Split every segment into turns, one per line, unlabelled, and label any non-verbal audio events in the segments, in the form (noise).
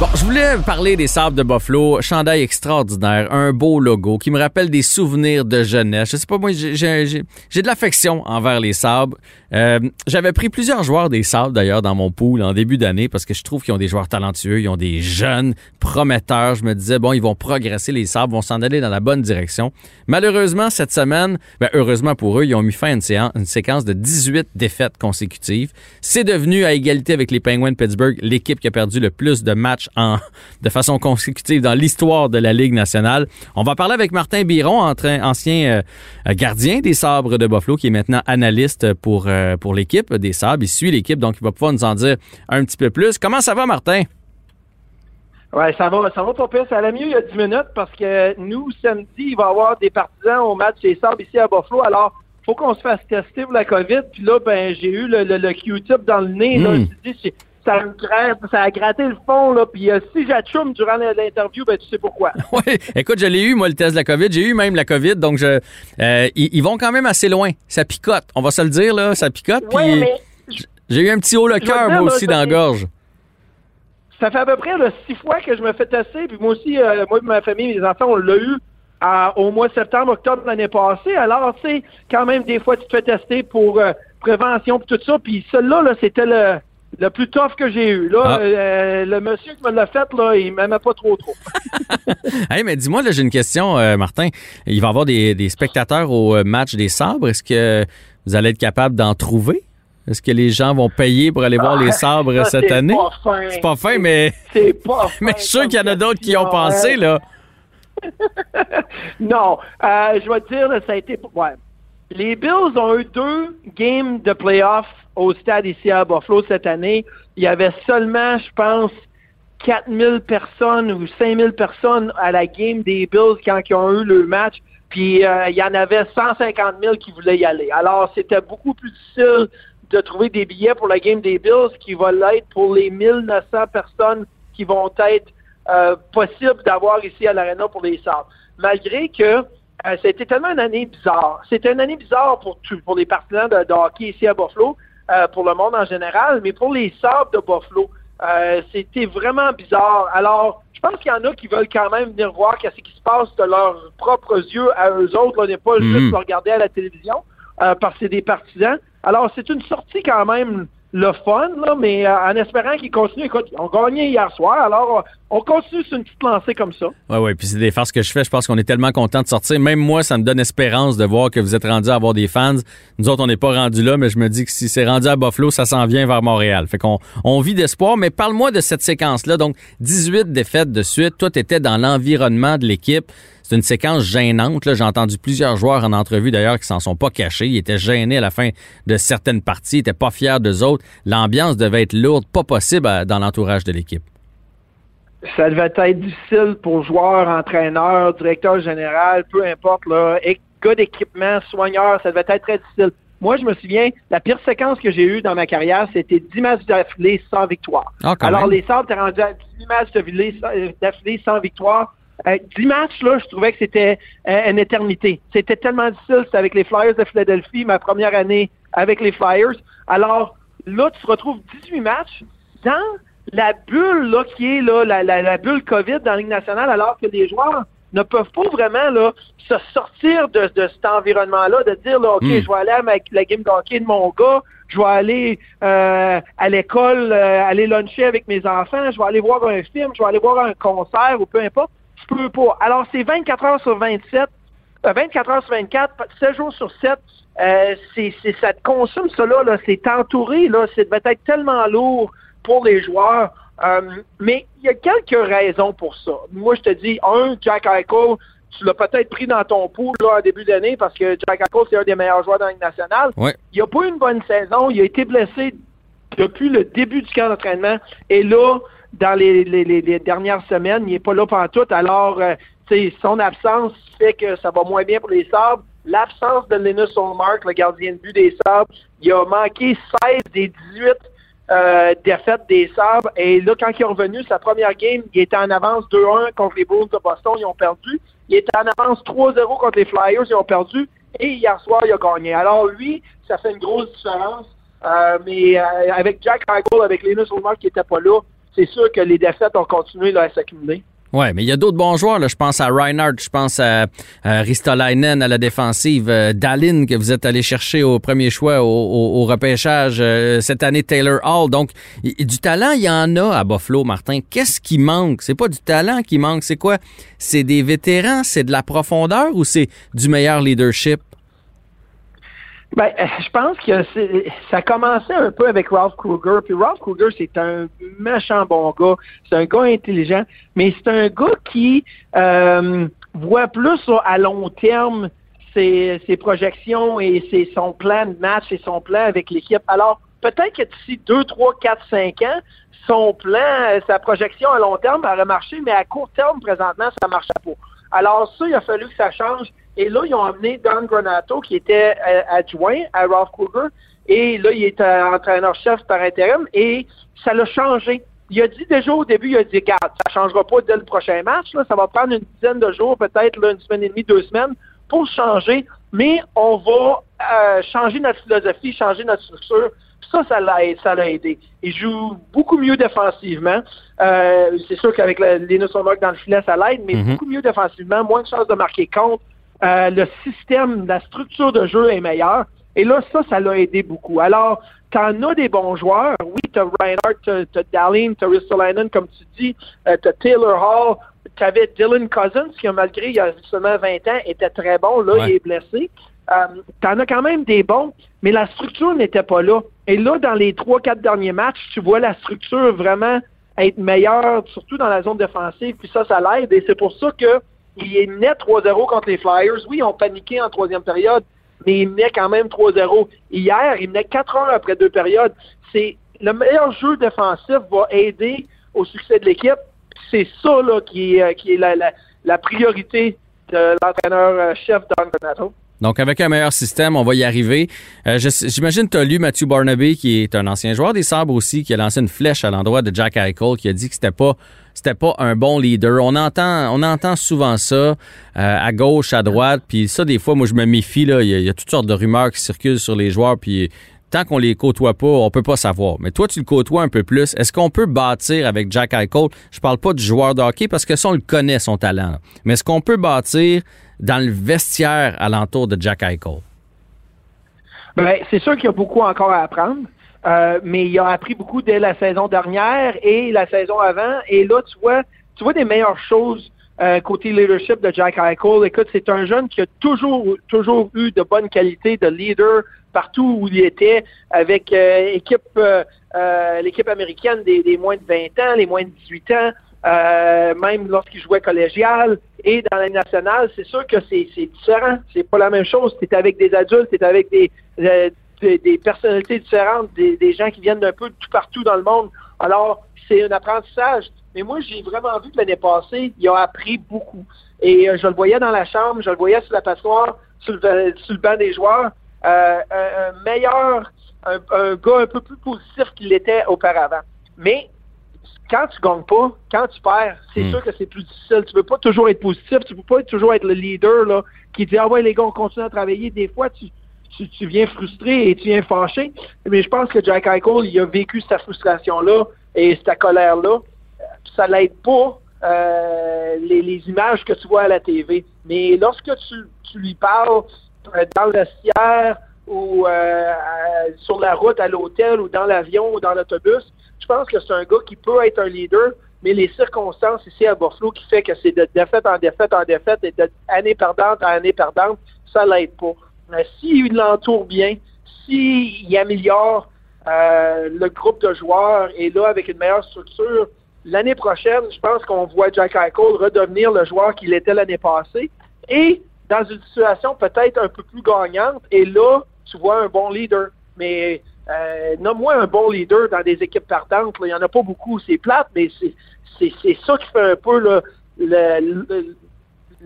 Bon, je voulais parler des sables de Buffalo. Chandail extraordinaire, un beau logo qui me rappelle des souvenirs de jeunesse. Je sais pas, moi, j'ai- de l'affection envers les sabres. Euh, J'avais pris plusieurs joueurs des sabres, d'ailleurs, dans mon pool en début d'année parce que je trouve qu'ils ont des joueurs talentueux, ils ont des jeunes prometteurs. Je me disais, bon, ils vont progresser, les sabres vont s'en aller dans la bonne direction. Malheureusement, cette semaine, ben, heureusement pour eux, ils ont mis fin à une, séan- une séquence de 18 défaites consécutives. C'est devenu, à égalité avec les Penguins de Pittsburgh, l'équipe qui a perdu le plus de matchs en, de façon consécutive dans l'histoire de la Ligue nationale. On va parler avec Martin Biron, ancien euh, gardien des Sabres de Buffalo, qui est maintenant analyste pour, euh, pour l'équipe des Sabres. Il suit l'équipe, donc il va pouvoir nous en dire un petit peu plus. Comment ça va, Martin?
Ouais, ça va, ça va pas pire. Ça allait mieux il y a 10 minutes parce que nous, samedi, il va y avoir des partisans au match des Sabres ici à Buffalo. Alors, faut qu'on se fasse tester pour la COVID. Puis là, ben, j'ai eu le, le, le Q-tip dans le nez. Là,
Mm.
Je me dis, c'est- ça me gratte, ça a gratté le fond. Là, puis euh, si j'achoume durant l'interview, ben, tu sais pourquoi. (laughs)
Oui, écoute, je l'ai eu, moi, le test de la COVID. J'ai eu même la COVID, donc je, euh, ils, ils vont quand même assez loin. Ça picote, on va se le dire, là, ça picote. Puis J'ai eu un petit haut le cœur, moi
là,
aussi, dans la gorge.
ça fait à peu près là, six fois que je me fais tester. Puis moi aussi, euh, moi et ma famille, mes enfants, on l'a eu à- au mois de septembre, octobre de l'année passée. Alors, tu sais, quand même, des fois, tu te fais tester pour euh, prévention et tout ça. Puis celui-là, là, c'était le, le plus tough que j'ai eu. Là,
Ah.
euh, le monsieur qui me l'a fait, là, il m'aimait pas trop trop. (laughs)
Hey, mais dis-moi, là, j'ai une question, euh, Martin. Il va y avoir des, des spectateurs au euh, match des sabres. Est-ce que vous allez être capable d'en trouver? Est-ce que les gens vont payer pour aller voir les sabres
Ah, Ça,
cette année? C'est pas fin, mais,
C'est pas (laughs) fin
mais je suis sûr qu'il y en a d'autres qui y ont pensé, là. (laughs)
Non, euh, je vais te dire, ça a été. Ouais. Les Bills ont eu deux games de playoffs au stade ici à Buffalo cette année. Il y avait seulement, je pense, 4000 personnes ou 5000 personnes à la game des Bills quand ils ont eu le match. Puis euh, il y en avait 150 000 qui voulaient y aller. Alors, c'était beaucoup plus difficile de trouver des billets pour la game des Bills qui va l'être pour les 1900 personnes qui vont être euh, possibles d'avoir ici à l'Arena pour les Sabres. Malgré que euh, c'était tellement une année bizarre. C'était une année bizarre pour, tout- pour les partisans de, de hockey ici à Buffalo, euh, pour le monde en général, mais pour les Sabres de Buffalo, euh, c'était vraiment bizarre. Alors, je pense qu'il y en a qui veulent quand même venir voir qu'est-ce qui se passe de leurs propres yeux à eux autres, là, n'est pas
Mhm.
juste le regarder à la télévision, euh, parce que c'est des partisans. Alors, c'est une sortie quand même le fun, là, mais euh, en espérant qu'ils continuent. Écoute, ils ont gagné hier soir, alors euh, on continue sur une petite lancée comme ça.
Oui, oui, puis c'est des farces que je fais. Je pense qu'on est tellement content de sortir. Même moi, ça me donne espérance de voir que vous êtes rendu à avoir des fans. Nous autres, on n'est pas rendu là, mais je me dis que si c'est rendu à Buffalo, ça s'en vient vers Montréal. Fait qu'on on vit d'espoir. Mais parle-moi de cette séquence-là. Donc, 18 défaites de suite. Toi, t'étais dans l'environnement de l'équipe. C'est une séquence gênante. J'ai entendu plusieurs joueurs en entrevue d'ailleurs qui s'en sont pas cachés. Ils étaient gênés à la fin de certaines parties. Ils étaient pas fiers d'eux autres. L'ambiance devait être lourde, pas possible à- dans l'entourage de l'équipe.
ça devait être difficile pour joueurs, entraîneurs, directeur général, peu importe, là, gars d'équipement, soigneurs, ça devait être très difficile. Moi, je me souviens, la pire séquence que j'ai eue dans ma carrière, c'était 10 matchs d'affilée sans victoire.
Ah,
Alors,
même.
les Sabres étaient rendus à 10 matchs sans- d'affilée sans victoire. Euh, 10 matchs, là, je trouvais que c'était euh, une éternité. C'était tellement difficile. C'était avec les Flyers de Philadelphie, ma première année avec les Flyers. Alors, là, tu te retrouves 18 matchs dans la bulle là, qui est là, la, la, la bulle COVID dans la Ligue nationale, alors que les joueurs ne peuvent pas vraiment là, se sortir de, de cet environnement-là, de dire là, OK,
Mm.
je vais aller à ma- la game de hockey de mon gars, je vais aller euh, à l'école, euh, aller luncher avec mes enfants, je vais aller voir un film, je vais aller voir un concert ou peu importe. Peux pas. Alors, c'est 24 heures sur 27, euh, 24 heures sur 24, 7 jours sur 7, euh, c'est, c'est, ça te consomme ça là, c'est entouré, là, ça devait être tellement lourd pour les joueurs. Euh, mais il y a quelques raisons pour ça. Moi, je te dis, un, Jack Eichel, tu l'as peut-être pris dans ton pool là, en début d'année parce que Jack Eichel, c'est un des meilleurs joueurs dans la Ligue nationale.
Ouais.
Il n'a pas eu une bonne saison. Il a été blessé depuis le début du camp d'entraînement. Et là, dans les, dernières semaines, il n'est pas là tout. Alors, euh, son absence fait que ça va moins bien pour les Sabres. L'absence de Linus Olmark, le gardien de but des Sabres, il a manqué 16 des 18 euh, défaites des Sabres. Et là, quand il est revenu, sa première game, il était en avance 2-1 contre les Bulls de Boston, ils ont perdu. Il était en avance 3-0 contre les Flyers, ils ont perdu. Et hier soir, il a gagné. Alors lui, ça fait une grosse différence. Euh, mais euh, avec Jack Eichel, avec Linus Ulmark qui n'était pas là, c'est sûr que les défaites ont continué s'accumuler.
Ouais, mais il y a d'autres bons joueurs. Je pense à Reinhardt, je pense à, Ristolainen à la défensive, euh, Dallin que vous êtes allé chercher au premier choix au, repêchage euh, cette année, Taylor Hall. Donc, du talent, il y en a à Buffalo, Martin. Qu'est-ce qui manque? C'est pas du talent qui manque, c'est quoi? C'est des vétérans, c'est de la profondeur ou c'est du meilleur leadership?
Ben, euh, je pense que ça a commencé un peu avec Ralph Kruger. Puis Ralph Kruger, c'est un méchant bon gars. C'est un gars intelligent, mais c'est un gars qui euh, voit plus à long terme ses, projections et son plan de match et son plan avec l'équipe. Alors, peut-être que d'ici 2, 3, 4, 5 ans, son plan, sa projection à long terme aurait marché, mais à court terme, présentement, ça ne marche pas. Alors, ça, il a fallu que ça change. Et là, ils ont amené Don Granato, qui était euh, adjoint à Ralph Kruger. Et là, il est euh, entraîneur-chef par intérim. Et ça l'a changé. Il a dit déjà au début, il a dit, regarde, ça changera pas dès le prochain match. Ça va prendre une dizaine de jours, peut-être une semaine et demie, deux semaines, pour changer. Mais on va euh, changer notre philosophie, changer notre structure. Ça, ça l'a ça l'a aidé. Il joue beaucoup mieux défensivement. c'est sûr qu'avec les Norfolk dans le filet, ça l'aide, mais mm-hmm. beaucoup mieux défensivement, moins de chances de marquer contre. Euh, le système, la structure de jeu est meilleure. Et là, ça, ça l'a aidé beaucoup. Alors, t'en as des bons joueurs. Oui, t'as Reinhardt, t'as Dallin, t'as Ristolainen, comme tu dis, euh, t'as Taylor Hall, t'avais Dylan Cousins, qui, malgré il y a seulement 20 ans, était très bon. Là, il est blessé. Euh, t'en as quand même des bons, mais la structure n'était pas là. Et là, dans les trois, quatre derniers matchs, tu vois la structure vraiment être meilleure, surtout dans la zone défensive, puis ça, ça l'aide. Et c'est pour ça que il est net 3-0 contre les Flyers. Oui, ils ont paniqué en troisième période, mais il met quand même 3-0. Hier, il met 4 heures après deux périodes. C'est le meilleur jeu défensif va aider au succès de l'équipe. C'est ça là, qui est, est la, priorité de l'entraîneur-chef Don Donato.
Donc, avec un meilleur système, on va y arriver. Euh, J'imagine que tu as lu Matthew Barnaby, qui est un ancien joueur des Sabres aussi, qui a lancé une flèche à l'endroit de Jack Eichel, qui a dit que c'était pas c'était pas un bon leader. On entend, on entend souvent ça euh, à gauche, à droite, puis ça des fois, moi je me méfie là. Il y, a, toutes sortes de rumeurs qui circulent sur les joueurs, puis tant qu'on les côtoie pas, on peut pas savoir. Mais toi, tu le côtoies un peu plus. Est-ce qu'on peut bâtir avec Jack Eichel Je parle pas du joueur de hockey parce que ça on le connaît son talent. Mais est-ce qu'on peut bâtir dans le vestiaire alentour de Jack Eichel
ben, c'est sûr qu'il y a beaucoup encore à apprendre. Euh, mais il a appris beaucoup dès la saison dernière et la saison avant. Et là, tu vois, tu vois des meilleures choses euh, côté leadership de Jack Eichel. Écoute, c'est un jeune qui a toujours, toujours eu de bonnes qualités de leader partout où il était, avec euh, équipe, l'équipe américaine des, des, moins de 20 ans, les moins de 18 ans. même lorsqu'il jouait collégial et dans la nationale, c'est sûr que c'est différent. C'est pas la même chose. Tu avec des adultes, tu es avec des, des, personnalités différentes, des, gens qui viennent d'un peu de tout partout dans le monde. Alors, c'est un apprentissage. Mais moi, j'ai vraiment vu que l'année passée, il a appris beaucoup. Et euh, je le voyais dans la chambre, je le voyais sur la passoire, sur le, sur le banc des joueurs. Euh, un, meilleur, un, gars un peu plus positif qu'il l'était auparavant. Mais quand tu gagnes pas, quand tu perds, c'est hmm. sûr que c'est plus difficile. Tu peux pas toujours être positif, tu peux pas toujours être le leader là, qui dit Ah ouais les gars, on continue à travailler. Des fois, tu, tu, viens frustré et tu viens fâché. Mais je pense que Jack Eichel, il a vécu cette frustration-là et cette colère-là. Ça l'aide pas euh, les, images que tu vois à la TV. Mais lorsque tu, lui parles euh, dans le vestiaire ou euh, sur la route à l'hôtel ou dans l'avion ou dans l'autobus, je pense que c'est un gars qui peut être un leader, mais les circonstances ici à Buffalo qui fait que c'est de défaite en défaite en défaite et d'année perdante en année perdante, ça l'aide pas. S'il l'entoure bien, s'il améliore le groupe de joueurs et là, avec une meilleure structure, l'année prochaine, je pense qu'on voit Jack Eichel redevenir le joueur qu'il était l'année passée et dans une situation peut-être un peu plus gagnante. Et là, tu vois un bon leader. Mais euh, nomme-moi un bon leader dans des équipes partantes. Il n'y en a pas beaucoup. C'est plate, mais c'est ça qui fait un peu le, le,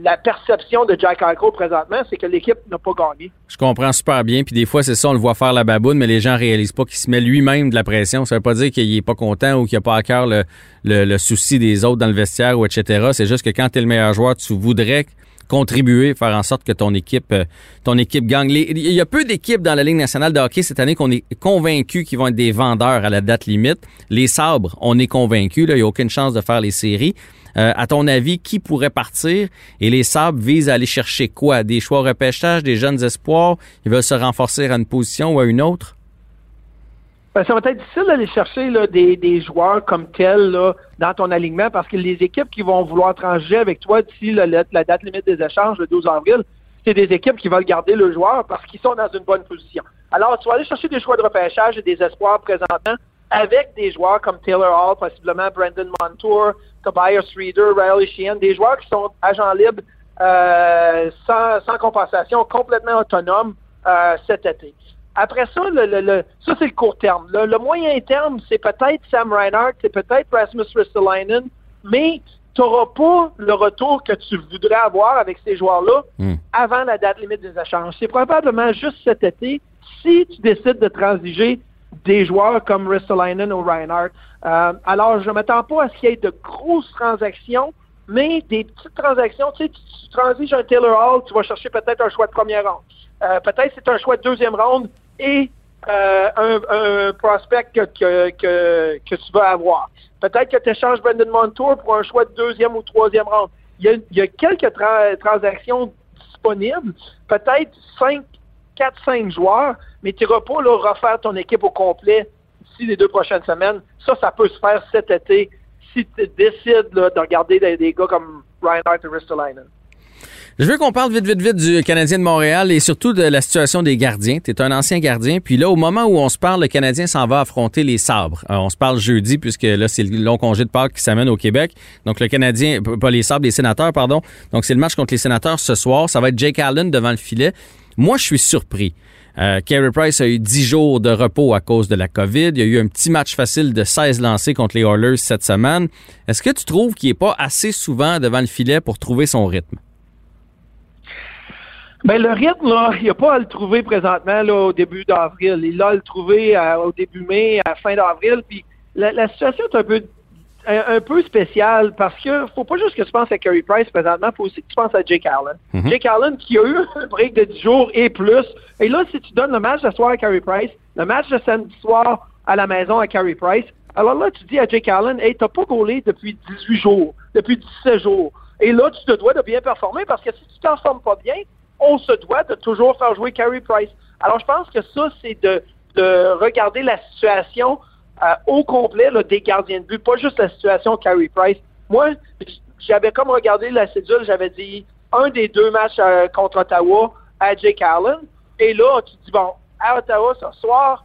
la perception de Jack Eichel présentement, c'est que l'équipe n'a pas gagné.
Je comprends super bien. Puis des fois, c'est ça, on le voit faire la baboune, mais les gens réalisent pas qu'il se met lui-même de la pression. Ça veut pas dire qu'il est pas content ou qu'il a pas à cœur le, le, souci des autres dans le vestiaire ou etc. C'est juste que quand tu es le meilleur joueur, tu voudrais contribuer, faire en sorte que ton équipe, euh, ton équipe gagne. il y a peu d'équipes dans la Ligue nationale de hockey cette année qu'on est convaincu qu'ils vont être des vendeurs à la date limite. Les sabres, on est convaincu, il n'y a aucune chance de faire les séries. Euh, à ton avis, qui pourrait partir? Et les sabres visent à aller chercher quoi? Des choix repêchage, des jeunes espoirs? Ils veulent se renforcer à une position ou à une autre?
Ben, ça va être difficile d'aller chercher des, des, joueurs comme tels dans ton alignement parce que les équipes qui vont vouloir trancher avec toi d'ici la, la, date limite des échanges, le 12 avril, c'est des équipes qui veulent garder le joueur parce qu'ils sont dans une bonne position. Alors, tu vas aller chercher des choix de repêchage et des espoirs présentement avec des joueurs comme Taylor Hall, possiblement Brandon Montour, Tobias Reader, Riley Sheehan, des joueurs qui sont agents libres euh, sans, sans compensation, complètement autonomes euh, cet été. Après ça, le, le, ça c'est le court terme. Le, moyen terme, c'est peut-être Sam Reinhardt, c'est peut-être Rasmus Ristolainen, mais tu n'auras pas le retour que tu voudrais avoir avec ces joueurs-là hmm. avant la date limite des échanges. C'est probablement juste cet été, si tu décides de transiger des joueurs comme Ristolainen ou Reinhardt. Euh, alors, je ne m'attends pas à ce qu'il y ait de grosses transactions, mais des petites transactions. Tu sais, tu, transiges un Taylor Hall, tu vas chercher peut-être un choix de première ronde. Euh, peut-être c'est un choix de deuxième ronde et euh, un, prospect que, tu vas avoir. Peut-être que tu échanges Brendan Montour pour un choix de deuxième ou troisième ronde. Il y a, quelques transactions disponibles, peut-être 5, 4, 5 joueurs, mais tu n'iras pas là, refaire ton équipe au complet d'ici les deux prochaines semaines. Ça, ça peut se faire cet été si tu décides de regarder des, gars comme Reinhardt et Ristolainen.
Je veux qu'on parle vite, vite, vite du Canadien de Montréal et surtout de la situation des gardiens. Tu es un ancien gardien. Puis là, au moment où on se parle, le Canadien s'en va affronter les sabres. Euh, on se parle jeudi, puisque là, c'est le long congé de Pâques qui s'amène au Québec. Donc, le Canadien, pas les sabres, les sénateurs, pardon. Donc, c'est le match contre les sénateurs ce soir. Ça va être Jake Allen devant le filet. Moi, je suis surpris. Euh, Carey Price a eu 10 jours de repos à cause de la COVID. Il y a eu un petit match facile de 16 lancés contre les Oilers cette semaine. Est-ce que tu trouves qu'il n'est pas assez souvent devant le filet pour trouver son rythme?
Ben, le rythme, là, il a pas à le trouver présentement là, au début d'avril. Il a à le trouver euh, au début mai, à fin d'avril. Puis la, situation est un peu un, peu spéciale parce que faut pas juste que tu penses à Carey Price présentement, faut aussi que tu penses à Jake Allen. Mm-hmm. Jake Allen qui a eu un break de 10 jours et plus. Et là, si tu donnes le match de soir à Carey Price, le match de samedi soir à la maison à Carey Price, alors là, tu dis à Jake Allen, hey, t'as pas gaulé depuis 18 jours, depuis 17 jours. Et là, tu te dois de bien performer parce que si tu t'en formes pas bien, on se doit de toujours faire jouer Carey Price. Alors, je pense que ça, c'est de, regarder la situation euh, au complet des gardiens de but, pas juste la situation Carey Price. Moi, j'avais comme regardé la cédule, j'avais dit un des deux matchs euh, contre Ottawa à Jake Allen. Et là, tu dis, bon, à Ottawa ce soir,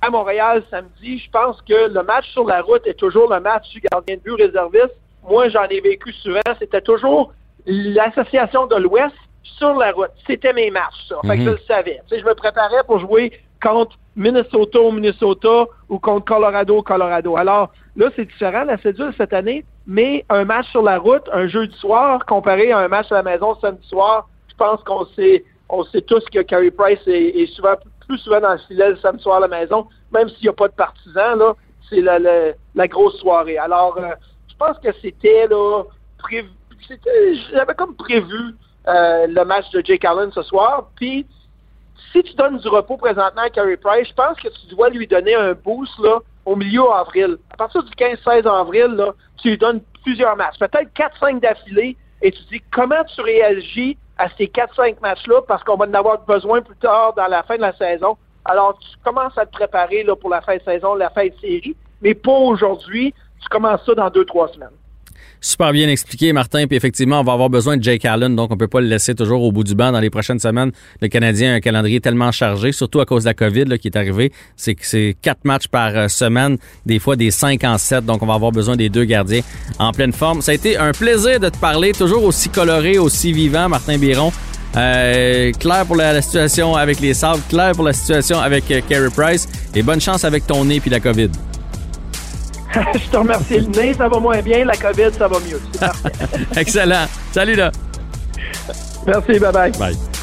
à Montréal samedi, je pense que le match sur la route est toujours le match du gardien de but réserviste. Moi, j'en ai vécu souvent. C'était toujours l'association de l'Ouest sur la route. C'était mes matchs, ça. Fait que je mhm. le savais. Tu sais, je me préparais pour jouer contre Minnesota au Minnesota ou contre Colorado au Colorado. Alors, là, c'est différent, la cédule cette année, mais un match sur la route, un jeu du soir, comparé à un match à la maison samedi soir, je pense qu'on sait, on sait tous que Carey Price est, souvent, plus souvent dans le filet le samedi soir à la maison, même s'il n'y a pas de partisans, là, c'est la, la, grosse soirée. Alors, euh, je pense que c'était, là, prévu, j'avais comme prévu euh, le match de Jake Allen ce soir. Puis, si tu donnes du repos présentement à Carey Price, je pense que tu dois lui donner un boost là, au milieu avril. À partir du 15-16 avril, tu lui donnes plusieurs matchs, peut-être 4-5 d'affilée, et tu dis comment tu réagis à ces 4-5 matchs-là, parce qu'on va en avoir besoin plus tard dans la fin de la saison. Alors, tu commences à te préparer là, pour la fin de saison, la fin de série, mais pas aujourd'hui. Tu commences ça dans 2-3 semaines.
Super bien expliqué, Martin. Puis effectivement, on va avoir besoin de Jake Allen, donc on peut pas le laisser toujours au bout du banc dans les prochaines semaines. Le Canadien a un calendrier tellement chargé, surtout à cause de la COVID là, qui est arrivé. C'est que c'est quatre matchs par euh, semaine, des fois des cinq en sept. Donc on va avoir besoin des deux gardiens en pleine forme. Ça a été un plaisir de te parler, toujours aussi coloré, aussi vivant, Martin Biron. Euh, clair pour la, situation avec les sables, clair pour la situation avec euh, Carey Price et bonne chance avec ton nez puis la COVID. (laughs)
je te remercie. Le nez, ça va moins bien. La COVID, ça va mieux. (laughs)
Excellent. Salut là.
Merci. Bye bye.
Bye.